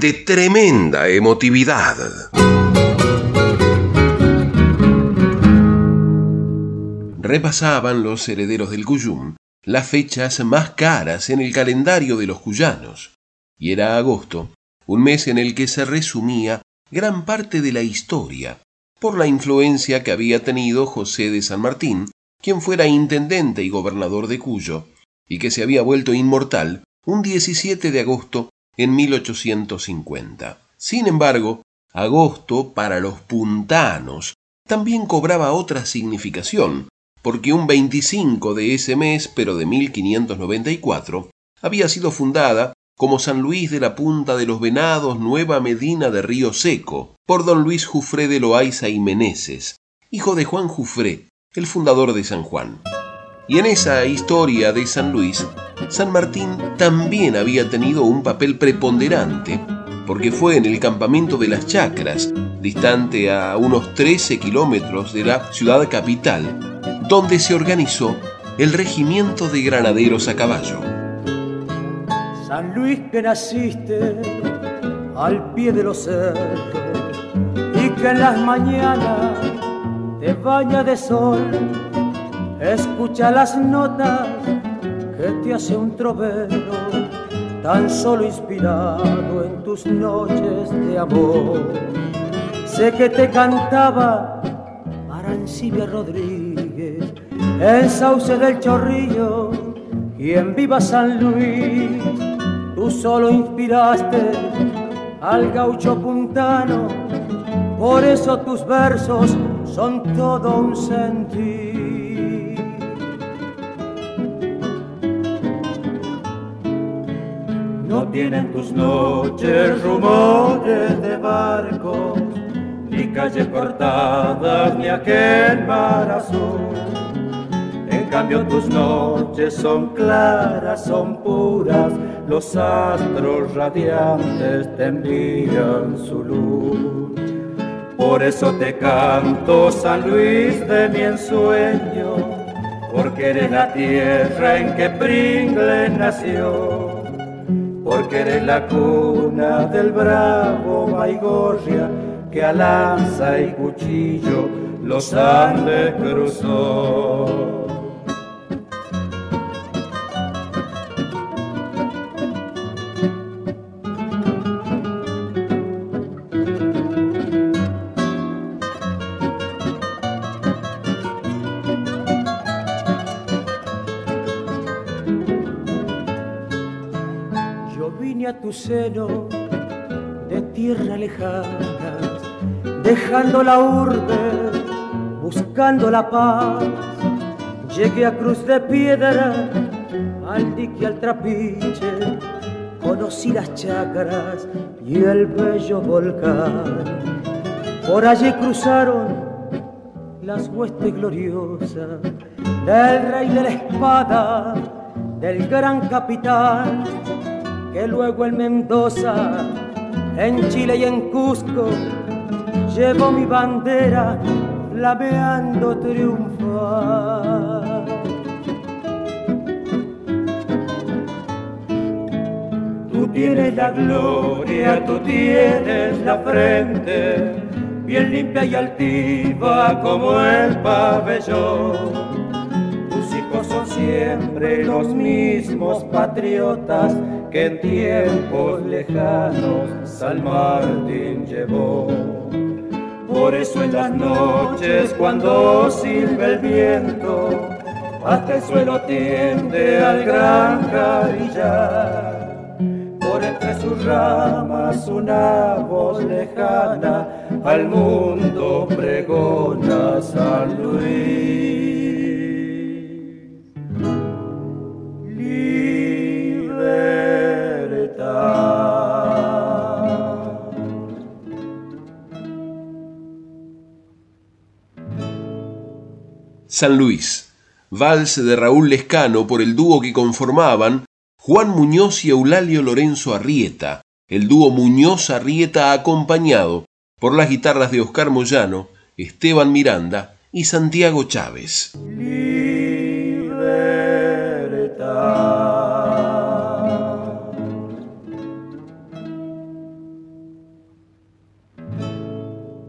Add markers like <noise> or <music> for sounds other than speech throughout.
de tremenda emotividad. Repasaban los herederos del Cuyum las fechas más caras en el calendario de los cuyanos, y era agosto, un mes en el que se resumía gran parte de la historia por la influencia que había tenido José de San Martín, quien fuera intendente y gobernador de Cuyo, y que se había vuelto inmortal un 17 de agosto en 1850. Sin embargo, agosto para los puntanos también cobraba otra significación, porque un 25 de ese mes, pero de 1594, había sido fundada como San Luis de la Punta de los Venados, Nueva Medina de Río Seco, por don Luis Jufré de Loaiza y Meneses, hijo de Juan Jufré, el fundador de San Juan. Y en esa historia de San Luis, San Martín también había tenido un papel preponderante, porque fue en el campamento de las Chacras, distante a unos 13 kilómetros de la ciudad capital, donde se organizó el regimiento de granaderos a caballo. San Luis que naciste al pie de los cerros y que en las mañanas te baña de sol, escucha las notas que te hace un trovero, tan solo inspirado en tus noches de amor. Sé que te cantaba Arancibia Rodríguez en Sauce del Chorrillo y en Viva San Luis Tú solo inspiraste al gaucho puntano, por eso tus versos son todo un sentir. Tienen tus noches rumores de barcos, ni calles cortadas, ni aquel mar azul. En cambio tus noches son claras, son puras, los astros radiantes te envían su luz. Por eso te canto, San Luis de mi ensueño, porque eres la tierra en que Pringle nació, porque eres la cuna del bravo Maigorria que a lanza y cuchillo los Andes cruzó. De tierra lejana, dejando la urbe, buscando la paz. Llegué a Cruz de Piedra, al dique, al trapiche, conocí las chacras y el bello volcán. Por allí cruzaron las huestes gloriosas del rey de la espada, del gran capitán que luego en Mendoza, en Chile y en Cusco, llevo mi bandera flameando triunfar. Tú tienes la gloria, tú tienes la frente, bien limpia y altiva como el pabellón. Tus hijos son siempre los mismos patriotas que en tiempos lejanos San Martín llevó. Por eso en las noches cuando silba el viento, hasta el suelo tiende al gran carillar. Por entre sus ramas una voz lejana al mundo pregona San Luis. San Luis, vals de Raúl Lescano por el dúo que conformaban Juan Muñoz y Eulalio Lorenzo Arrieta, el dúo Muñoz Arrieta acompañado por las guitarras de Oscar Moyano, Esteban Miranda y Santiago Chávez.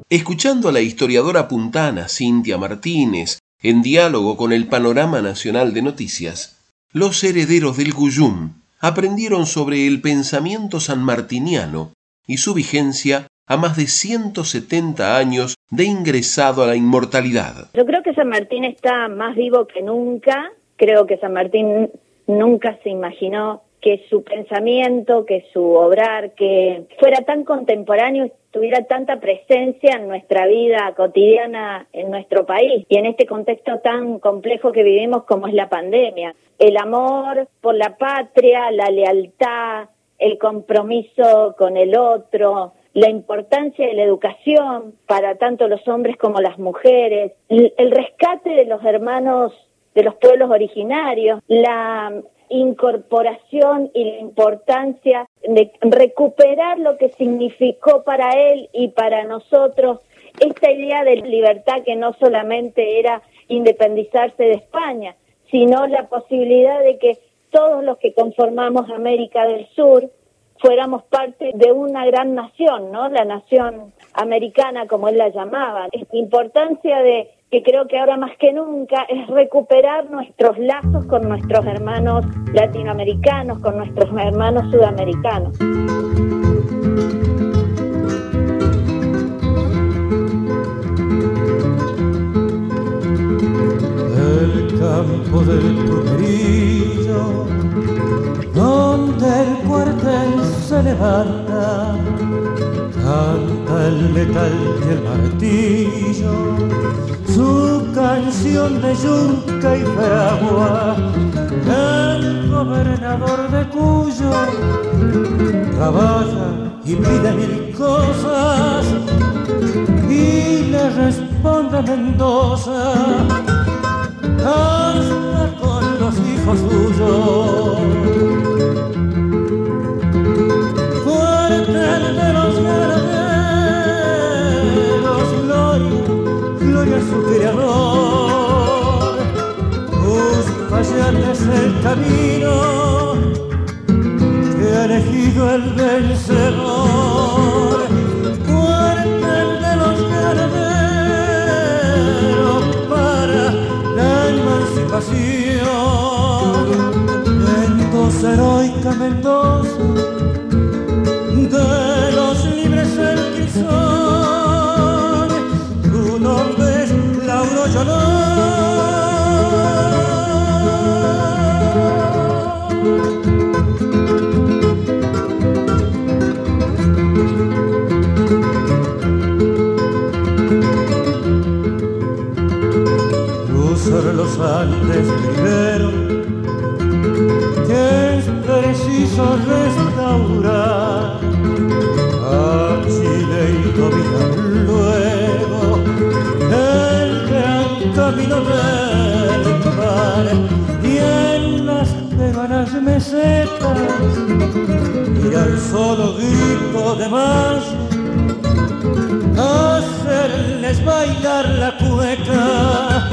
Escuchando a la historiadora puntana Cintia Martínez en diálogo con el Panorama Nacional de Noticias, los herederos del Guyum aprendieron sobre el pensamiento sanmartiniano y su vigencia a más de 170 años de ingresado a la inmortalidad. Yo creo que San Martín está más vivo que nunca. Creo que San Martín nunca se imaginó que su pensamiento, que su obrar, que fuera tan contemporáneo, tuviera tanta presencia en nuestra vida cotidiana en nuestro país y en este contexto tan complejo que vivimos como es la pandemia. El amor por la patria, la lealtad, el compromiso con el otro, la importancia de la educación para tanto los hombres como las mujeres, el rescate de los hermanos de los pueblos originarios, la incorporación y la importancia de recuperar lo que significó para él y para nosotros esta idea de libertad que no solamente era independizarse de España, sino la posibilidad de que todos los que conformamos América del Sur fuéramos parte de una gran nación, ¿no? La nación americana, como él la llamaba. Esta importancia de que creo que ahora más que nunca es recuperar nuestros lazos con nuestros hermanos latinoamericanos, con nuestros hermanos sudamericanos. El campo del Tuberillo, donde el cuartel se levanta, canta el metal y el martillo su canción de yunca y fragua. El gobernador de Cuyo trabaja y pide mil cosas y le responde Mendoza hasta con los hijos suyos. Elegido el vencedor. Cuartel de los ganaderos para la emancipación. Mendoza heroica Mendoza Andes primero, que es preciso restaurar. A Chile y dominar camino del mar y en las peganas mesetas y al solo grito de más hacerles bailar la cueca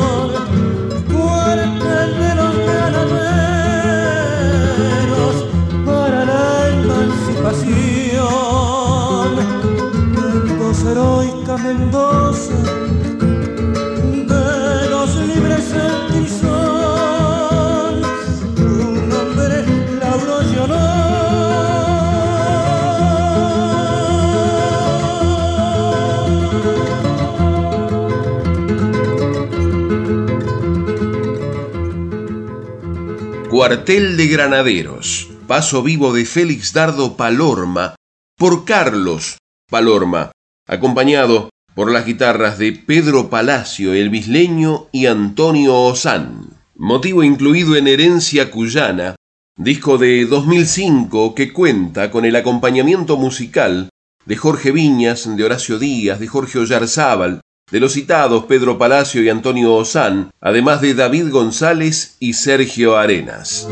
Mendoza de los libres Lauro Llorón. Cuartel de Granaderos, paso vivo de Félix Dardo Palorma por Carlos Palorma, acompañado por las guitarras de Pedro Palacio, el bisleño y Antonio Osán. Motivo incluido en Herencia Cuyana, disco de 2005 que cuenta con el acompañamiento musical de Jorge Viñas, de Horacio Díaz, de Jorge Ollarzábal, de los citados Pedro Palacio y Antonio Osán, además de David González y Sergio Arenas.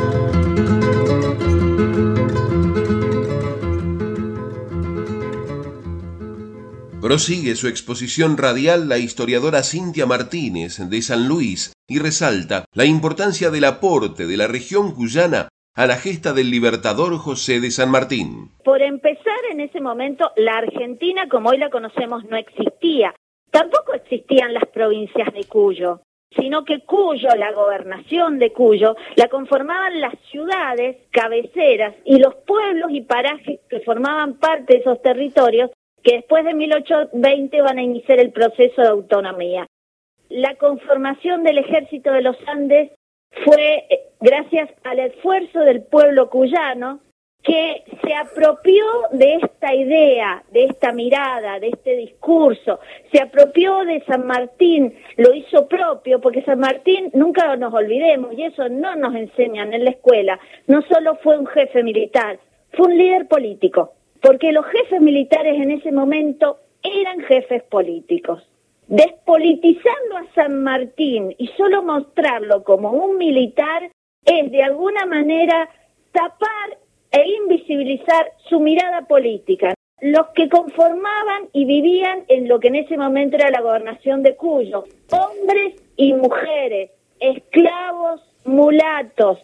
Prosigue su exposición radial la historiadora Cintia Martínez de San Luis y resalta la importancia del aporte de la región cuyana a la gesta del libertador José de San Martín. Por empezar, en ese momento, la Argentina como hoy la conocemos no existía. Tampoco existían las provincias de Cuyo, sino que Cuyo, la gobernación de Cuyo, la conformaban las ciudades cabeceras y los pueblos y parajes que formaban parte de esos territorios que después de 1820 van a iniciar el proceso de autonomía. La conformación del ejército de los Andes fue eh, gracias al esfuerzo del pueblo cuyano que se apropió de esta idea, de esta mirada, de este discurso, se apropió de San Martín, lo hizo propio, porque San Martín, nunca nos olvidemos, y eso no nos enseñan en la escuela, no solo fue un jefe militar, fue un líder político porque los jefes militares en ese momento eran jefes políticos. Despolitizarlo a San Martín y solo mostrarlo como un militar es de alguna manera tapar e invisibilizar su mirada política. Los que conformaban y vivían en lo que en ese momento era la gobernación de Cuyo, hombres y mujeres, esclavos, mulatos,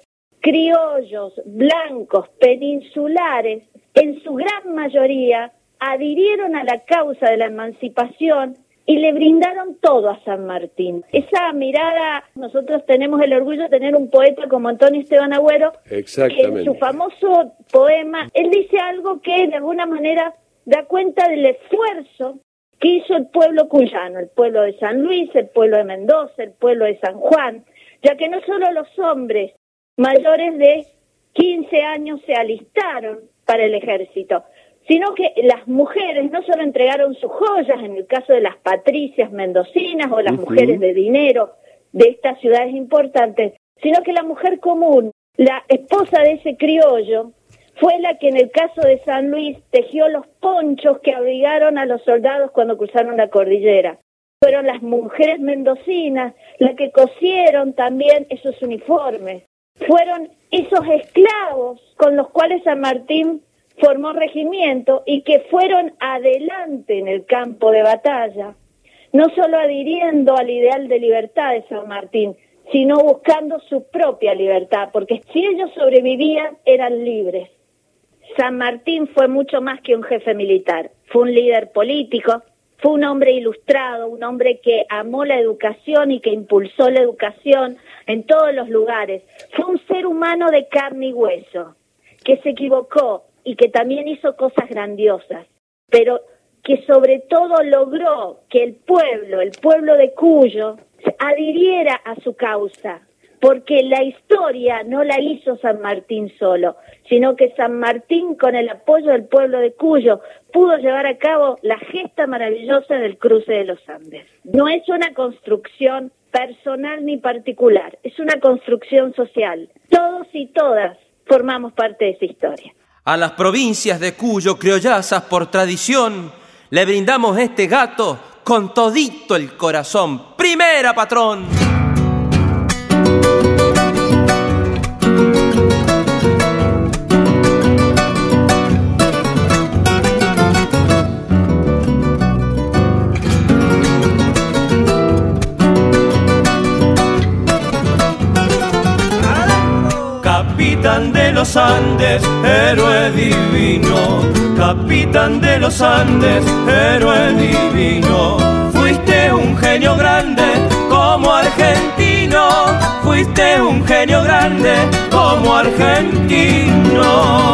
criollos, blancos, peninsulares, en su gran mayoría adhirieron a la causa de la emancipación y le brindaron todo a San Martín. Esa mirada, nosotros tenemos el orgullo de tener un poeta como Antonio Esteban Agüero, Exactamente. en su famoso poema, él dice algo que de alguna manera da cuenta del esfuerzo que hizo el pueblo cuyano, el pueblo de San Luis, el pueblo de Mendoza, el pueblo de San Juan, ya que no solo los hombres mayores de 15 años se alistaron para el ejército, sino que las mujeres no solo entregaron sus joyas, en el caso de las patricias mendocinas o las mujeres de dinero de estas ciudades importantes, sino que la mujer común, la esposa de ese criollo, fue la que en el caso de San Luis tejió los ponchos que abrigaron a los soldados cuando cruzaron la cordillera. Fueron las mujeres mendocinas las que cosieron también esos uniformes fueron esos esclavos con los cuales San Martín formó regimiento y que fueron adelante en el campo de batalla, no solo adhiriendo al ideal de libertad de San Martín, sino buscando su propia libertad, porque si ellos sobrevivían eran libres. San Martín fue mucho más que un jefe militar, fue un líder político, fue un hombre ilustrado, un hombre que amó la educación y que impulsó la educación en todos los lugares. Fue un ser humano de carne y hueso, que se equivocó y que también hizo cosas grandiosas, pero que sobre todo logró que el pueblo, el pueblo de Cuyo, adhiriera a su causa, porque la historia no la hizo San Martín solo, sino que San Martín, con el apoyo del pueblo de Cuyo, pudo llevar a cabo la gesta maravillosa del cruce de los Andes. No es una construcción personal ni particular, es una construcción social. Todos y todas formamos parte de esa historia. A las provincias de Cuyo, criollazas por tradición, le brindamos este gato con todito el corazón. Primera, patrón. Los Andes, héroe divino, capitán de los Andes, héroe divino, fuiste un genio grande como argentino, fuiste un genio grande como argentino.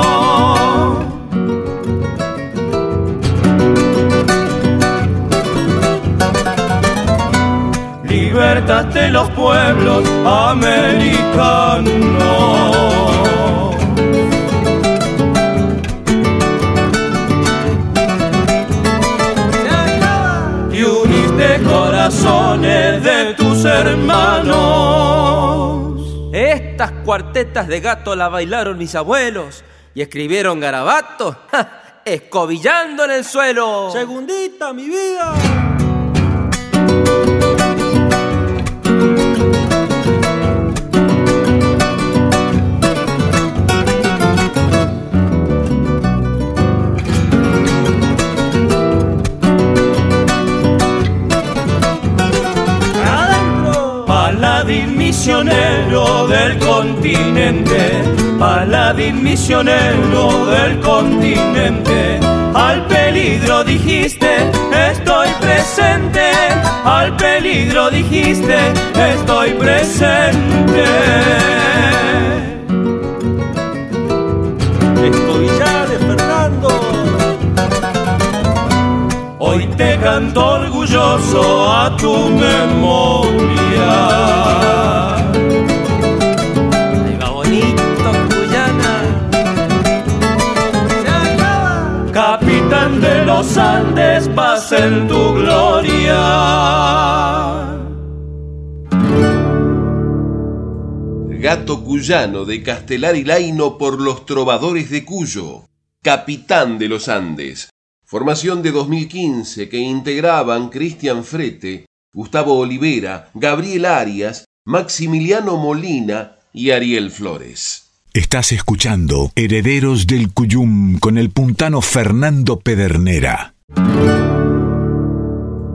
libertaste los pueblos americanos. Corazones de tus hermanos. Estas cuartetas de gato la bailaron mis abuelos y escribieron garabatos, <laughs> escobillando en el suelo. Segundita, mi vida. Paladín misionero del continente, paladín misionero del continente. Al peligro dijiste, estoy presente. Al peligro dijiste, estoy presente. Te canto orgulloso a tu memoria. Ahí va bonito, Cuyana. Capitán de los Andes, vas en tu gloria. Gato Cuyano de Castelar y Laino por los Trovadores de Cuyo, capitán de los Andes. Formación de 2015 que integraban Cristian Frete, Gustavo Olivera, Gabriel Arias, Maximiliano Molina y Ariel Flores. Estás escuchando Herederos del Cuyum con el puntano Fernando Pedernera.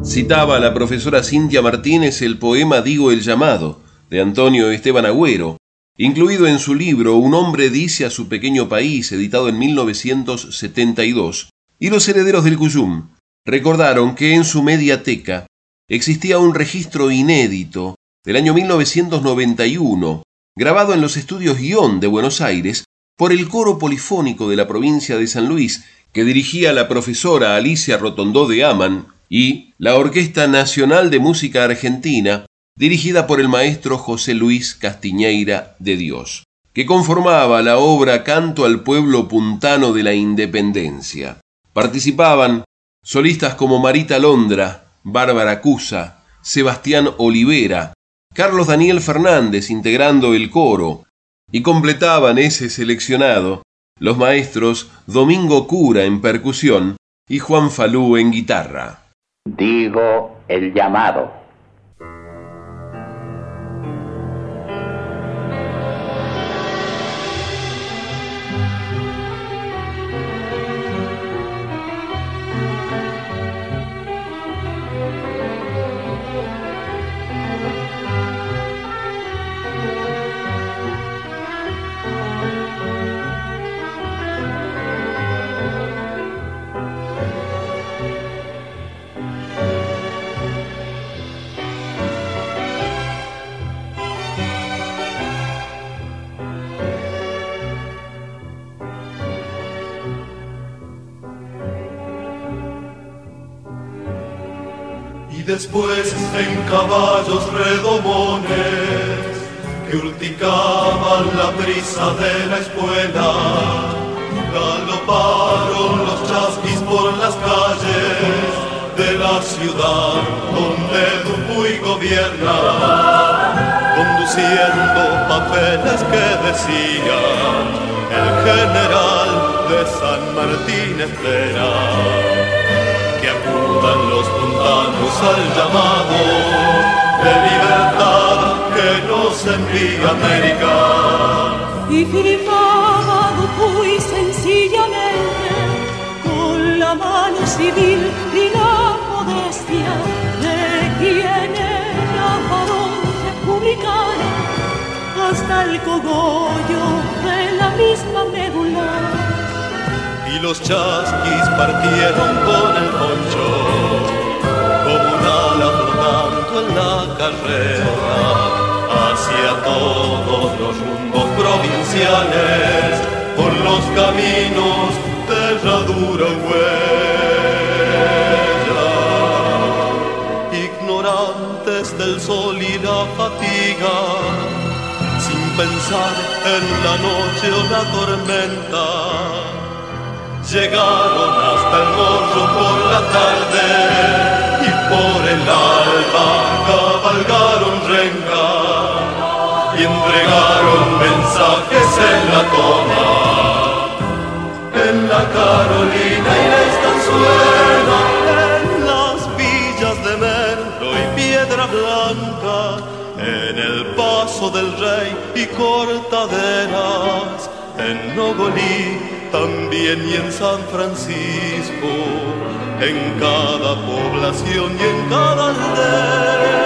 Citaba la profesora Cintia Martínez el poema Digo el llamado, de Antonio Esteban Agüero, incluido en su libro Un hombre dice a su pequeño país, editado en 1972, y los herederos del Cuyum recordaron que en su mediateca existía un registro inédito del año 1991, grabado en los estudios Guión de Buenos Aires por el coro polifónico de la provincia de San Luis, que dirigía la profesora Alicia Rotondó de Aman, y la Orquesta Nacional de Música Argentina, dirigida por el maestro José Luis Castiñeira de Dios, que conformaba la obra Canto al Pueblo Puntano de la Independencia. Participaban solistas como Marita Londra, Bárbara Cusa, Sebastián Olivera, Carlos Daniel Fernández integrando el coro, y completaban ese seleccionado los maestros Domingo Cura en percusión y Juan Falú en guitarra. Digo el llamado. Después en caballos redomones que urticaban la brisa de la escuela. Galoparon los chasquis por las calles de la ciudad donde Dupuy gobierna, conduciendo papeles que decían el general de San Martín espera que acudan los puntanos al llamado de libertad que nos envía América. Y firmaba Dupuy sencillamente con la mano civil y la modestia de quien era varón republicano hasta el cogollo de la misma médula y los chasquis partieron con el poncho como un ala flotando en la carrera hacia todos los rumbos provinciales por los caminos de herradura huella. Ignorantes del sol y la fatiga sin pensar en la noche o la tormenta llegaron hasta el morro por la tarde y por el alba cabalgaron renga y entregaron mensajes en la toma. En la Carolina y la estanzuela, en las villas de Merlo y Piedra Blanca, en el paso del rey y cortaderas, en Nogolí también y en San Francisco en cada población y en cada aldea.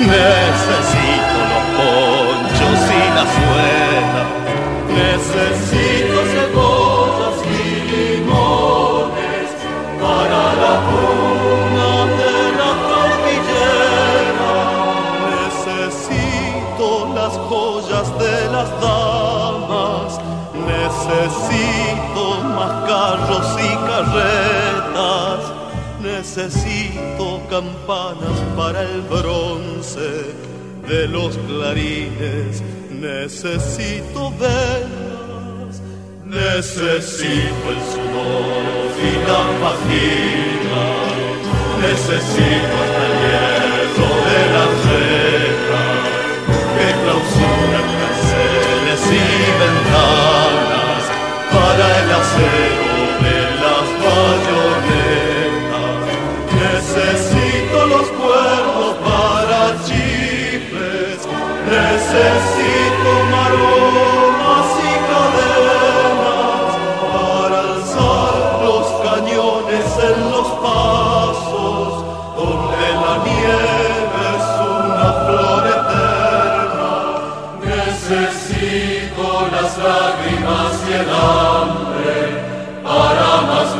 necesito los ponchos y la suela, necesito cebollas y limones para la damas, necesito más carros y carretas, necesito campanas para el bronce de los clarines, necesito velas, necesito el sudor y la fatiga, necesito el hierro de las rejas que clausura y ventanas para el acero Necesito las lágrimas y el hambre para más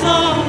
quién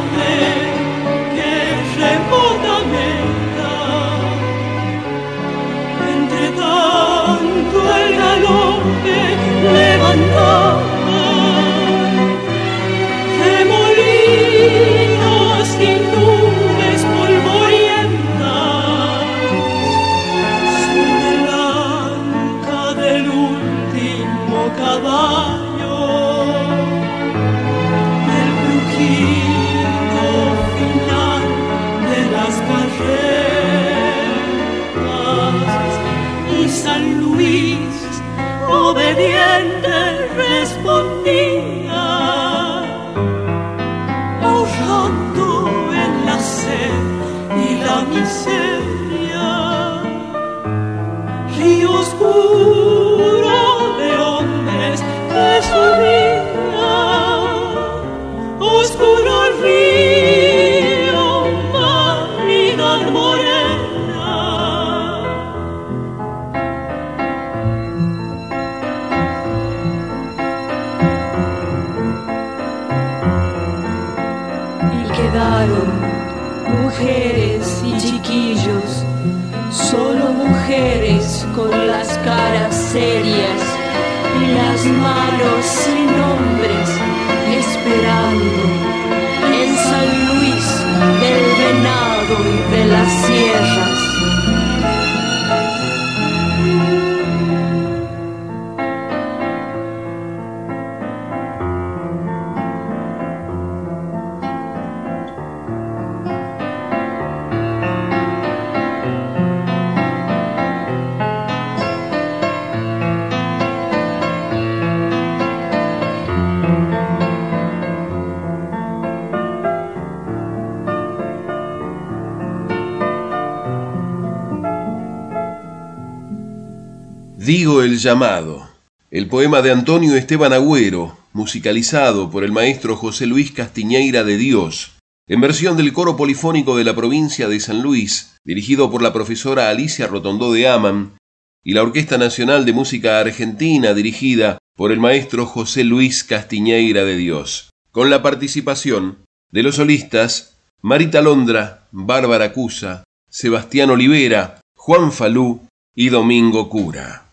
Digo el llamado, el poema de Antonio Esteban Agüero, musicalizado por el maestro José Luis Castiñeira de Dios, en versión del coro polifónico de la provincia de San Luis, dirigido por la profesora Alicia Rotondó de Aman, y la Orquesta Nacional de Música Argentina, dirigida por el maestro José Luis Castiñeira de Dios, con la participación de los solistas Marita Londra, Bárbara Cusa, Sebastián Olivera, Juan Falú y Domingo Cura.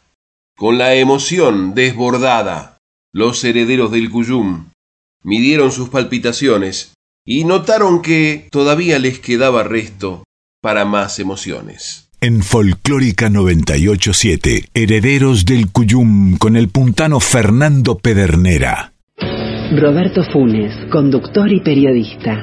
Con la emoción desbordada, los herederos del Cuyum midieron sus palpitaciones y notaron que todavía les quedaba resto para más emociones. En Folclórica 987, Herederos del Cuyum con el puntano Fernando Pedernera. Roberto Funes, conductor y periodista.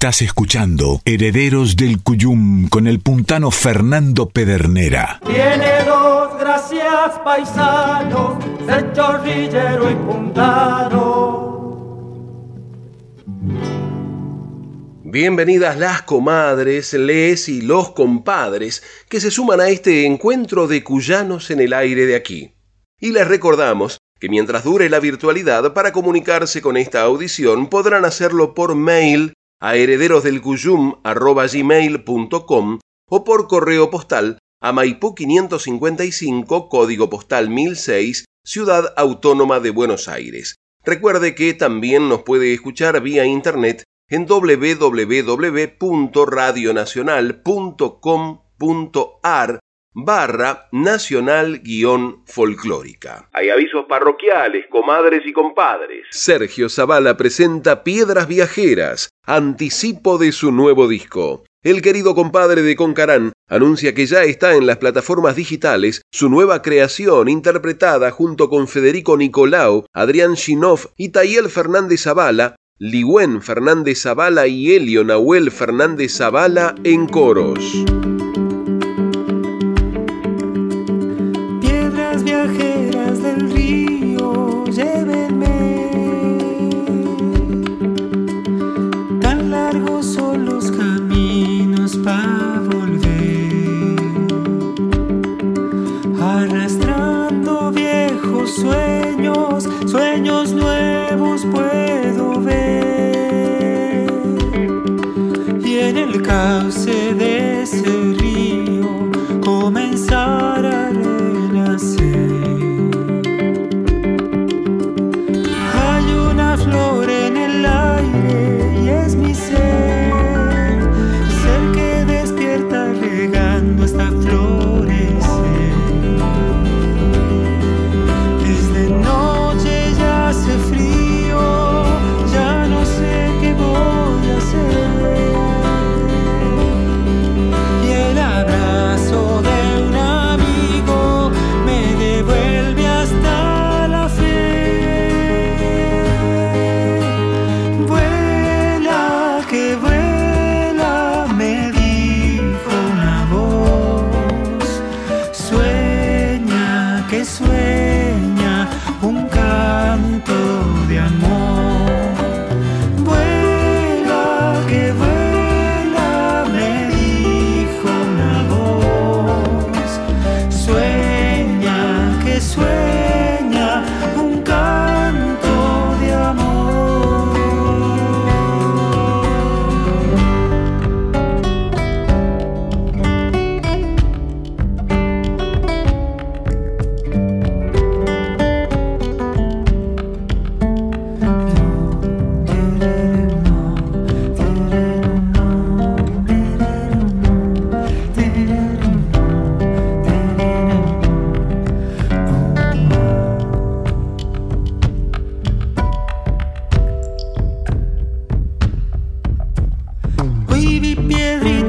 Estás escuchando Herederos del Cuyum con el puntano Fernando Pedernera. Tiene dos gracias paisanos, ser chorrillero y puntano. Bienvenidas las comadres, les y los compadres que se suman a este encuentro de cuyanos en el aire de aquí. Y les recordamos que mientras dure la virtualidad para comunicarse con esta audición podrán hacerlo por mail a herederosdelcuyum.com o por correo postal a Maipú 555, código postal 1006, Ciudad Autónoma de Buenos Aires. Recuerde que también nos puede escuchar vía internet en www.radionacional.com.ar barra nacional guion folclórica. Hay avisos parroquiales, comadres y compadres. Sergio Zavala presenta Piedras Viajeras, anticipo de su nuevo disco. El querido compadre de Concarán anuncia que ya está en las plataformas digitales su nueva creación interpretada junto con Federico Nicolau, Adrián Shinoff y Tayel Fernández Zavala, Ligüen Fernández Zavala y Elio Nahuel Fernández Zavala en coros. Piedras viajeras del río, llévenme. Tan largos son los caminos para volver. Arrastrando viejos sueños, sueños nuevos puedo ver. Y en el cauce Hoy vi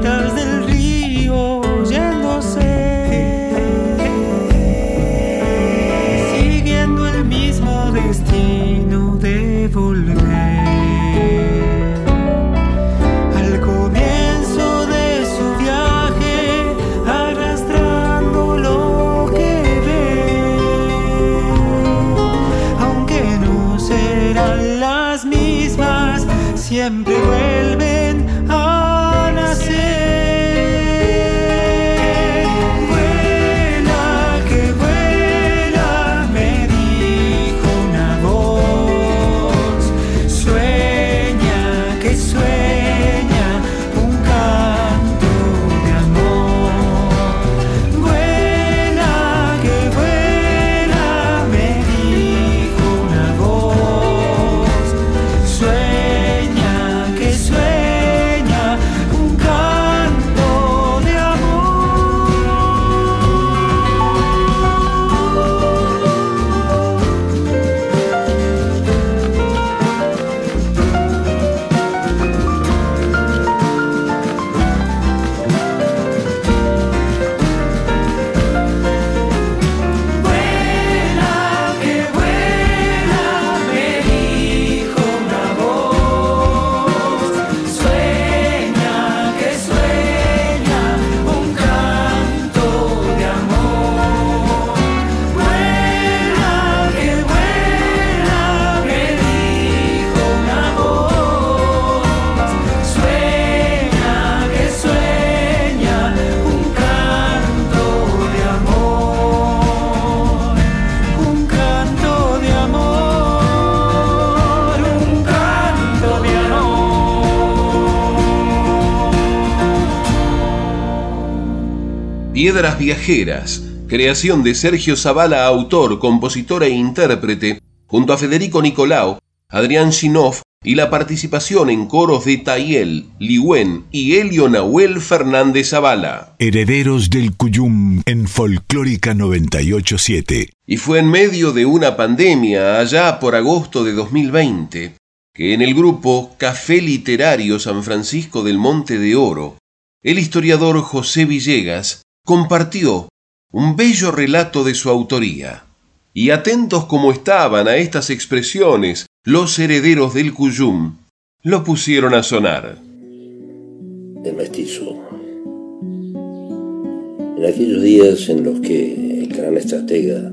Piedras Viajeras, creación de Sergio Zavala, autor, compositor e intérprete, junto a Federico Nicolau, Adrián Shinoff y la participación en coros de Tayel, Liwen y Elio Nahuel Fernández Zavala. Herederos del Cuyum en Folclórica 987. Y fue en medio de una pandemia, allá por agosto de 2020, que en el grupo Café Literario San Francisco del Monte de Oro, el historiador José Villegas compartió un bello relato de su autoría. Y atentos como estaban a estas expresiones los herederos del Cuyum, lo pusieron a sonar. El mestizo. En aquellos días en los que el gran estratega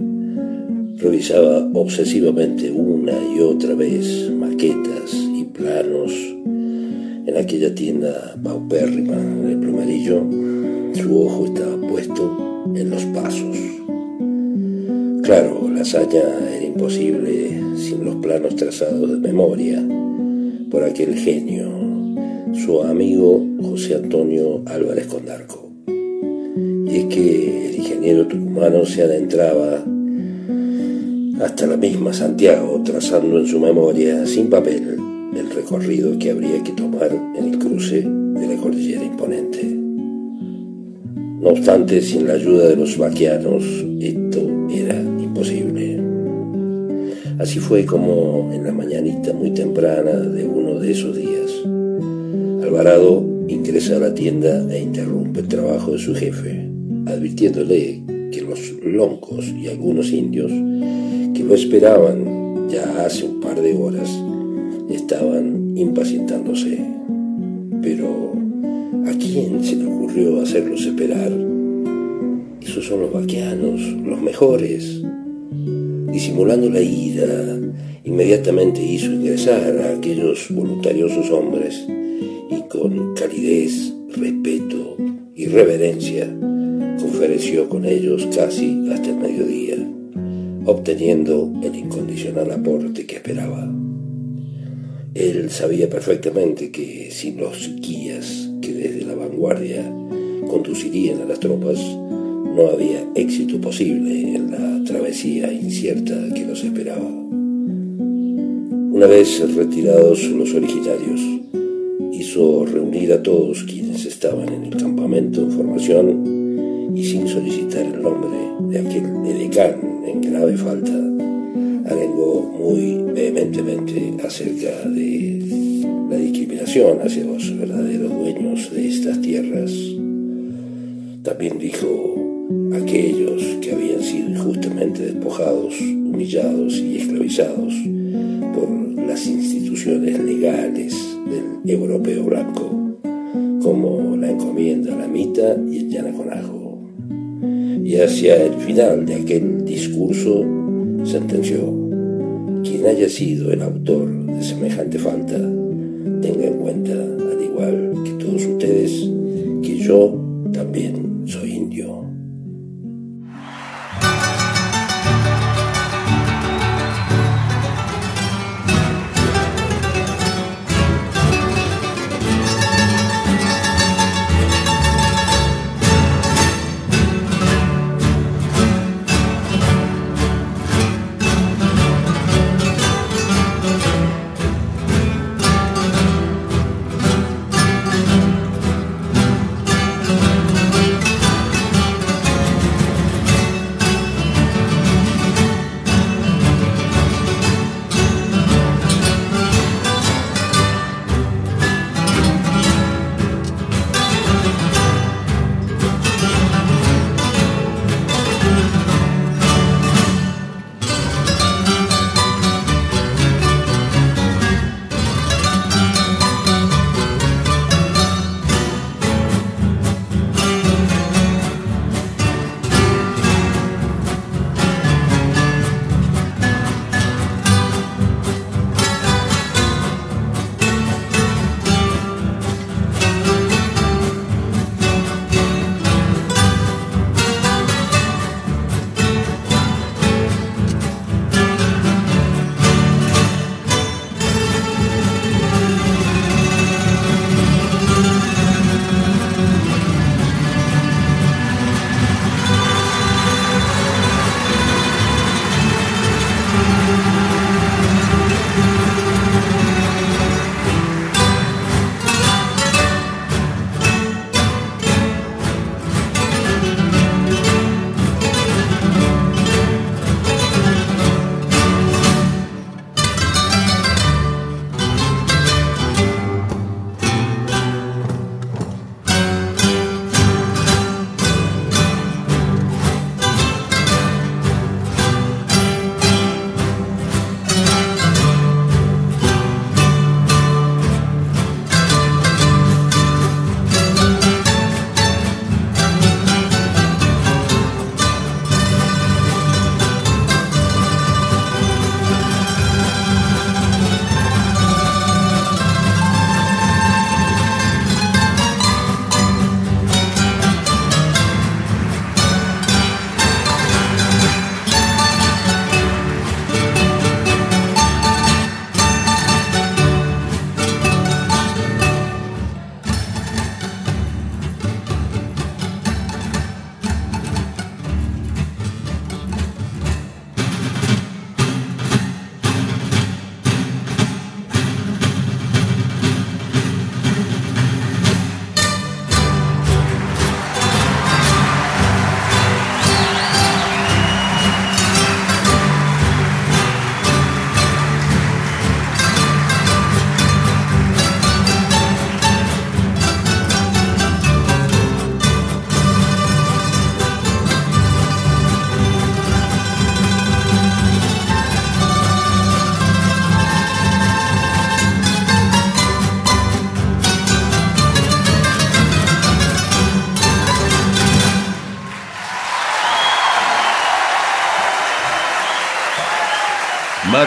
revisaba obsesivamente una y otra vez maquetas y planos en aquella tienda paupérrima de plumarillo, su ojo estaba puesto en los pasos. Claro, la hazaña era imposible sin los planos trazados de memoria por aquel genio, su amigo José Antonio Álvarez Condarco. Y es que el ingeniero tucumano se adentraba hasta la misma Santiago, trazando en su memoria, sin papel, el recorrido que habría que tomar en el cruce de la cordillera imponente. No obstante, sin la ayuda de los vaquianos, esto era imposible. Así fue como en la mañanita muy temprana de uno de esos días, Alvarado ingresa a la tienda e interrumpe el trabajo de su jefe, advirtiéndole que los loncos y algunos indios que lo esperaban ya hace un par de horas estaban impacientándose. Pero ¿a se le ocurrió hacerlos esperar? Esos son los vaquianos, los mejores. Disimulando la ira, inmediatamente hizo ingresar a aquellos voluntariosos hombres y con calidez, respeto y reverencia conferenció con ellos casi hasta el mediodía, obteniendo el incondicional aporte que esperaba. Él sabía perfectamente que sin los guías desde la vanguardia conducirían a las tropas, no había éxito posible en la travesía incierta que los esperaba. Una vez retirados los originarios, hizo reunir a todos quienes estaban en el campamento en formación y sin solicitar el nombre de aquel edecán en grave falta, arengó muy vehementemente acerca de la discriminación hacia los verdaderos dueños de estas tierras. También dijo aquellos que habían sido injustamente despojados, humillados y esclavizados por las instituciones legales del europeo blanco, como la encomienda la mita y el yanaconajo. Y hacia el final de aquel discurso sentenció, quien haya sido el autor de semejante falta, tenga en cuenta, al igual que todos ustedes, que yo también soy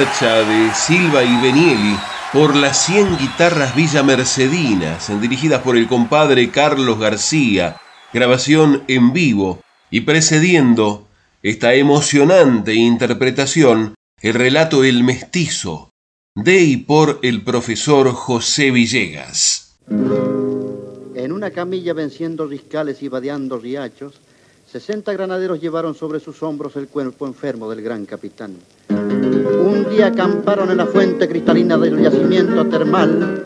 De Silva y Benieli por las 100 guitarras Villa Mercedinas, dirigidas por el compadre Carlos García, grabación en vivo y precediendo esta emocionante interpretación, el relato El Mestizo, de y por el profesor José Villegas. En una camilla venciendo riscales y vadeando riachos, 60 granaderos llevaron sobre sus hombros el cuerpo enfermo del gran capitán. Un día acamparon en la fuente cristalina del yacimiento termal.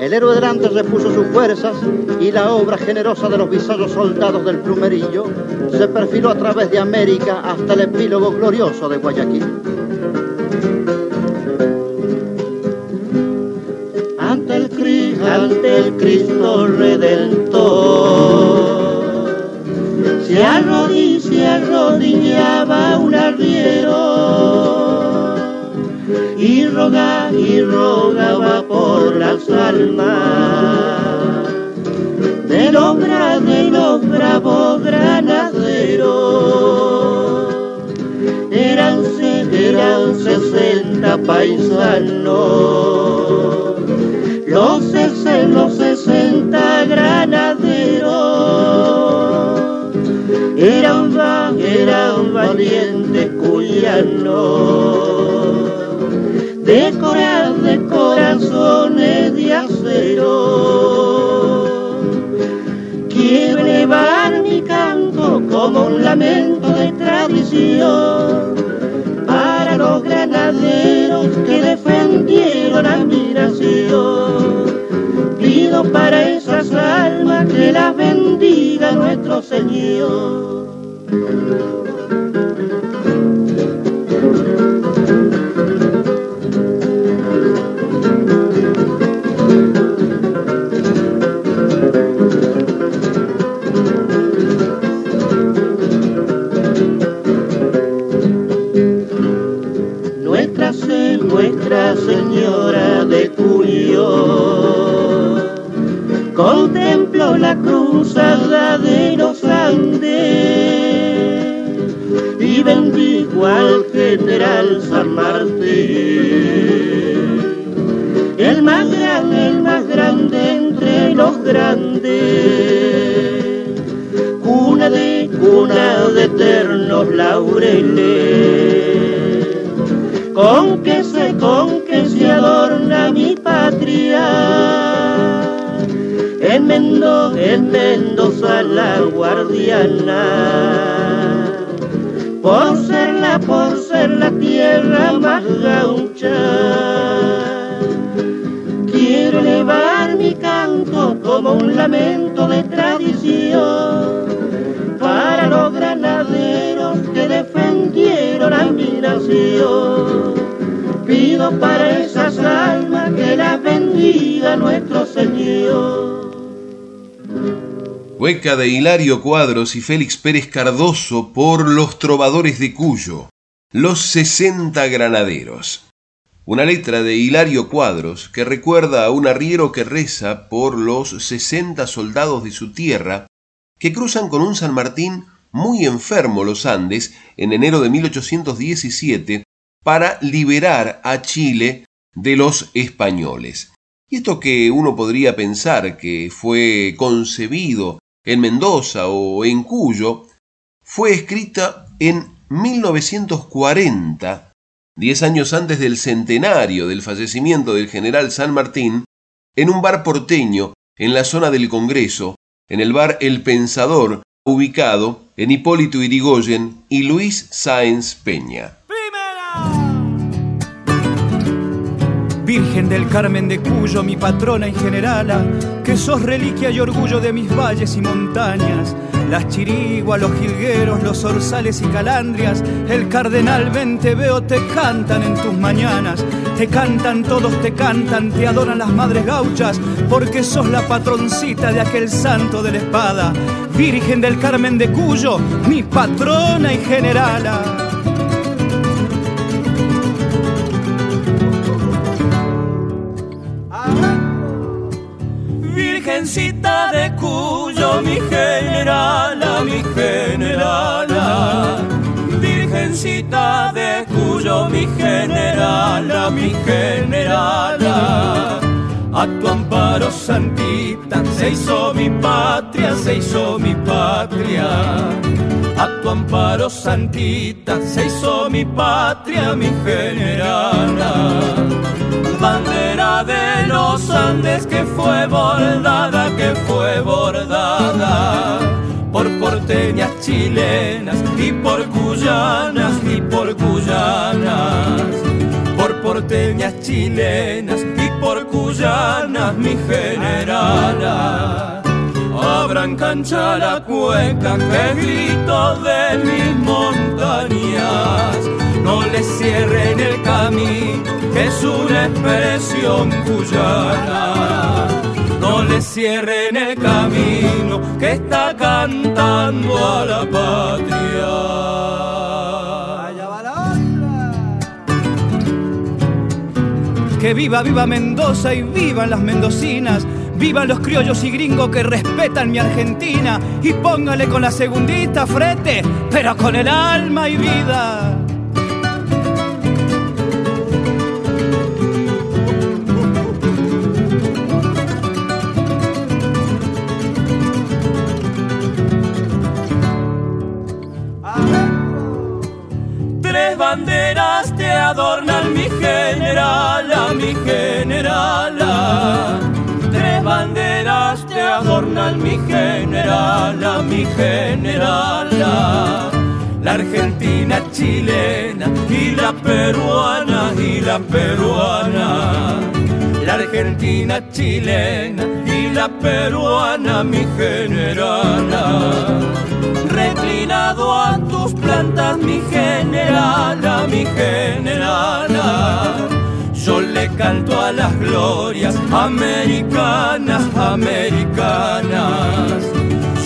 El héroe delante repuso sus fuerzas y la obra generosa de los visados soldados del plumerillo se perfiló a través de América hasta el epílogo glorioso de Guayaquil. Ante el, ante el Cristo Redentor se, arrodillaba un arriero y rogaba y rogaba por las almas de los, de los bravos granaderos. Eran, eran sesenta paisanos, los, los sesenta granaderos eran, eran valientes cuyanos, de, de corazones de acero. Quiero elevar mi canto como un lamento de tradición. Para los granaderos que defendieron la admiración pido para esas almas que las bendiga nuestro Señor. El más grande, el más grande entre los grandes, cuna de cuna de eternos laureles, con que se, con que se adorna mi patria. En, Mendoza la guardiana, De Hilario Cuadros y Félix Pérez Cardoso por Los Trovadores de Cuyo, Los 60 Granaderos. Una letra de Hilario Cuadros que recuerda a un arriero que reza por los 60 soldados de su tierra que cruzan con un San Martín muy enfermo los Andes en enero de 1817 para liberar a Chile de los españoles. Y esto que uno podría pensar que fue concebido en Mendoza o en Cuyo, fue escrita en 1940, diez años antes del centenario del fallecimiento del general San Martín, en un bar porteño en la zona del Congreso, en el bar El Pensador, ubicado en Hipólito Irigoyen y Luis Sáenz Peña. Virgen del Carmen de Cuyo, mi patrona y generala, que sos reliquia y orgullo de mis valles y montañas. Las chiriguas, los jilgueros, los orzales y calandrias, el cardenal ven te te cantan en tus mañanas. Te cantan, todos te cantan, te adoran las madres gauchas, porque sos la patroncita de aquel santo de la espada. Virgen del Carmen de Cuyo, mi patrona y generala. Virgencita de Cuyo, mi generala, mi generala. Virgen Virgencita de Cuyo, mi generala, mi generala. A tu amparo santita se hizo mi patria, se hizo mi patria. A tu amparo santita se hizo mi patria, mi generala. Bandera de los Andes que fue bordada, que fue bordada por porteñas chilenas y por cuyanas y por cuyanas, por porteñas chilenas y por cuyanas, mi generala. Abran cancha la cueca que grito de mis montañas, no le cierren el camino, que es una expresión cuyana no le cierren el camino que está cantando a la patria. Que viva, viva Mendoza y vivan las mendocinas. Vivan los criollos y gringos que respetan mi Argentina. Y póngale con la segundita frente, pero con el alma y vida. banderas te adornan mi generala, mi generala. Banderas te adornan mi generala, mi generala. La argentina chilena y la peruana y la peruana. La argentina chilena y la peruana, mi generala reclinado a tus plantas, mi generala, mi generala. Yo le canto a las glorias americanas, americanas.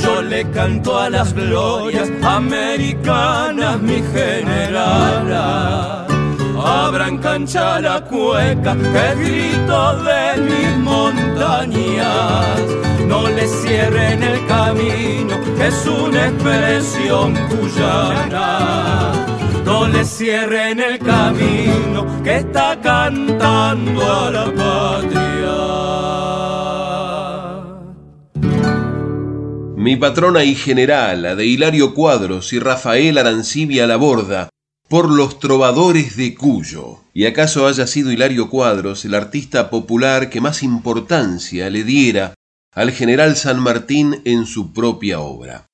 Yo le canto a las glorias americanas, mi generala. Abran cancha la cueca, que grito de mis montañas no le cierren el camino, es una expresión cuyana. Le cierren el camino que está cantando a la patria. Mi patrona y generala de Hilario Cuadros y Rafael Arancibia La Borda por los trovadores de Cuyo. ¿Y acaso haya sido Hilario Cuadros el artista popular que más importancia le diera al general San Martín en su propia obra.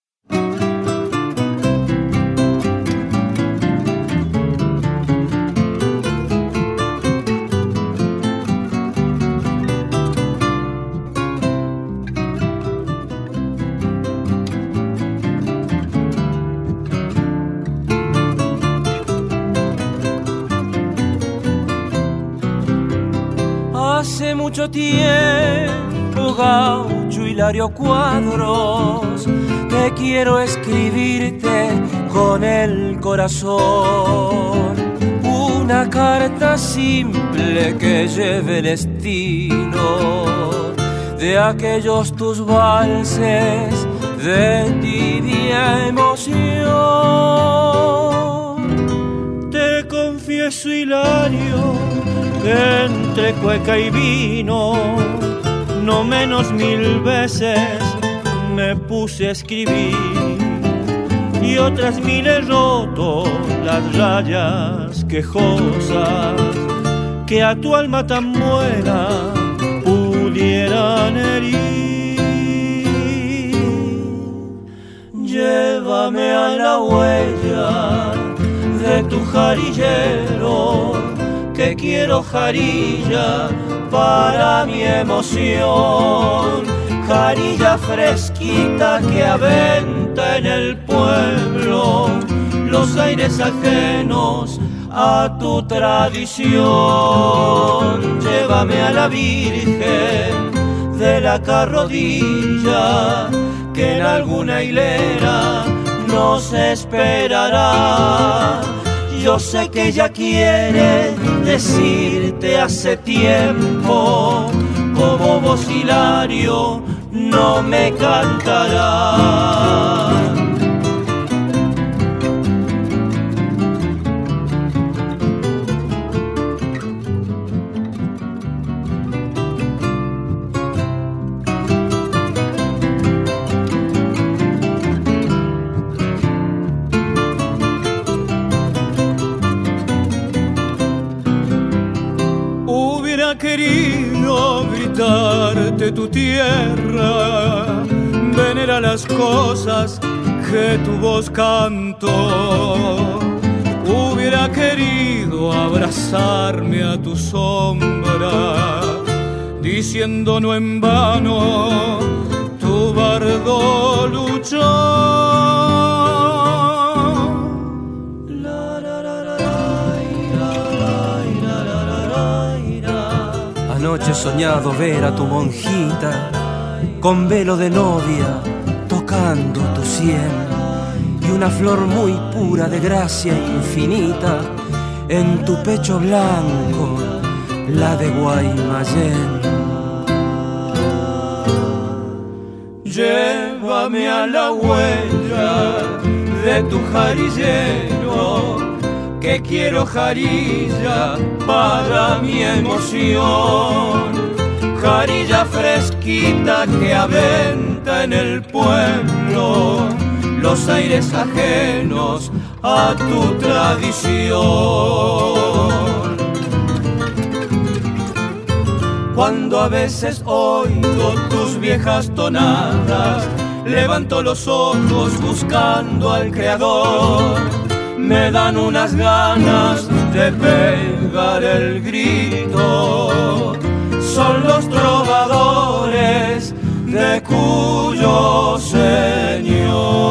Tiempo gaucho Hilario Cuadros, te quiero escribirte con el corazón. Una carta simple que lleve el estilo de aquellos tus valses de tibia emoción. Te confieso, Hilario, entre cueca y vino no menos mil veces me puse a escribir y otras mil he roto las rayas quejosas que a tu alma tan buena pudieran herir. Llévame a la huella de tu jarillero, que quiero jarilla para mi emoción. Jarilla fresquita que aventa en el pueblo los aires ajenos a tu tradición. Llévame a la Virgen de la carrodilla que en alguna hilera nos esperará yo sé que ella quiere decirte hace tiempo, como vos Hilario no me cantará. Ante tu tierra, venera las cosas que tu voz cantó. Hubiera querido abrazarme a tu sombra, diciendo no en vano, tu bardo luchó. Soñado ver a tu monjita con velo de novia tocando tu sien y una flor muy pura de gracia infinita en tu pecho blanco, la de Guaymallén. Llévame a la huella de tu jarillero que quiero jarilla para mi emoción. Jarilla fresquita que aventa en el pueblo los aires ajenos a tu tradición. Cuando a veces oigo tus viejas tonadas, levanto los ojos buscando al Creador me dan unas ganas de pegar el grito. Son los trovadores de cuyo Señor.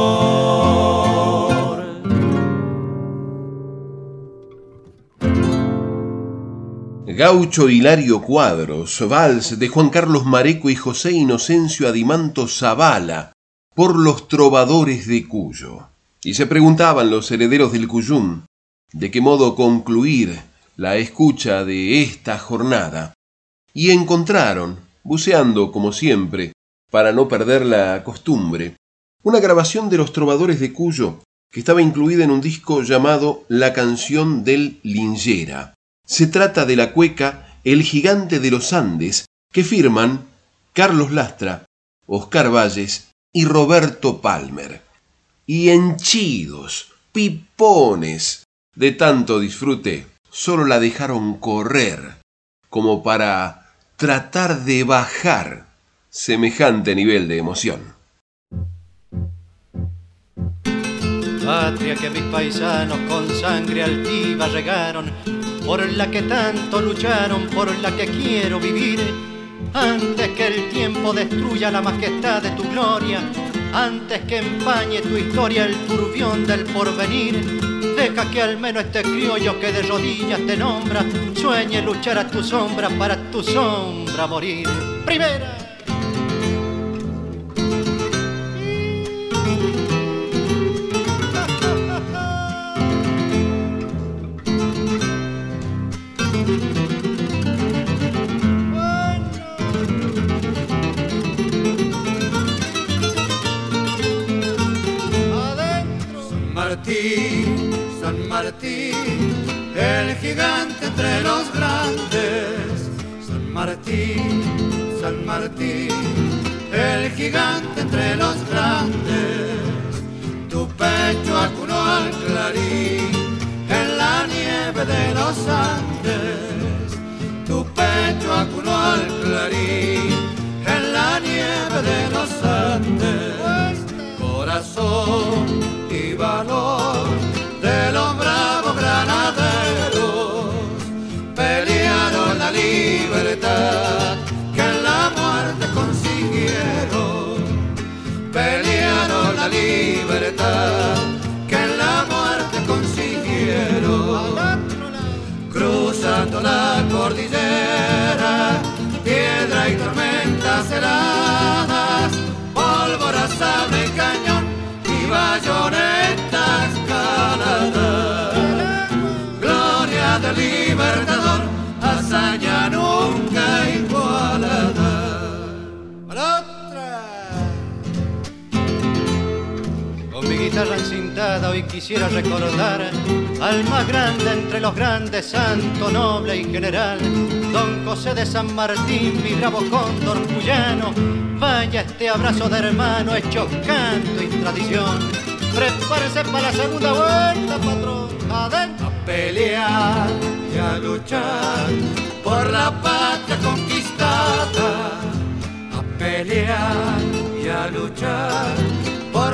Gaucho Hilario Cuadros, vals de Juan Carlos Mareco y José Inocencio Adimanto Zavala, por los trovadores de Cuyo. Y se preguntaban los herederos del Cuyum de qué modo concluir la escucha de esta jornada. Y encontraron, buceando como siempre, para no perder la costumbre, una grabación de los trovadores de Cuyo que estaba incluida en un disco llamado La canción del Lingera. Se trata de la cueca El gigante de los Andes, que firman Carlos Lastra, Oscar Valles y Roberto Palmer y henchidos, pipones de tanto disfrute, solo la dejaron correr como para tratar de bajar semejante nivel de emoción. Patria que mis paisanos con sangre altiva regaron, por la que tanto lucharon, por la que quiero vivir, antes que el tiempo destruya la majestad de tu gloria antes que empañe tu historia el turbión del porvenir. Deja que al menos este criollo que de rodillas te nombra sueñe luchar a tu sombra para tu sombra morir. Primera. Quisiera recordar al más grande entre los grandes, santo, noble y general, don José de San Martín, mi bravo cóndor cuyano. Vaya este abrazo de hermano hecho canto y tradición. Prepárense para la segunda vuelta, patrón. Adentro. A pelear y a luchar por la patria conquistada. pelear y a luchar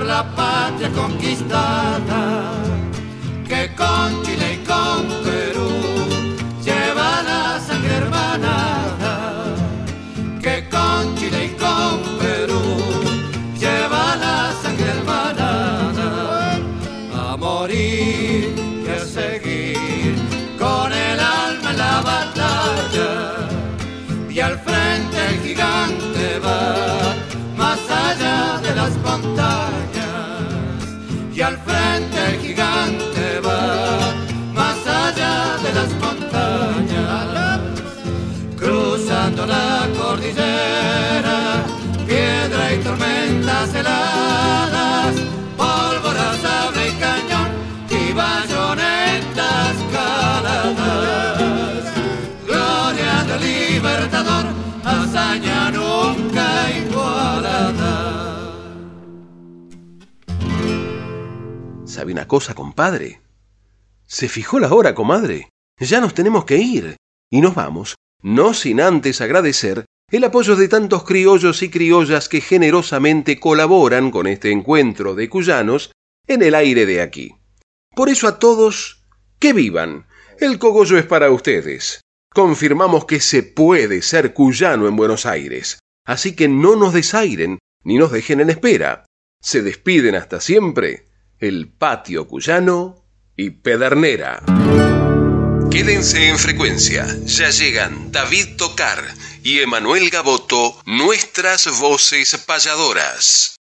por la patria conquistada que con Chile ¿Sabe una cosa, compadre? Se fijó la hora, comadre. Ya nos tenemos que ir. Y nos vamos, no sin antes agradecer el apoyo de tantos criollos y criollas que generosamente colaboran con este encuentro de cuyanos en el aire de aquí. Por eso a todos, que vivan. El cogollo es para ustedes. Confirmamos que se puede ser cuyano en Buenos Aires. Así que no nos desairen ni nos dejen en espera. Se despiden hasta siempre el patio cuyano y Pedernera. Quédense en frecuencia, ya llegan David Tocar y Emanuel Gaboto, nuestras voces payadoras.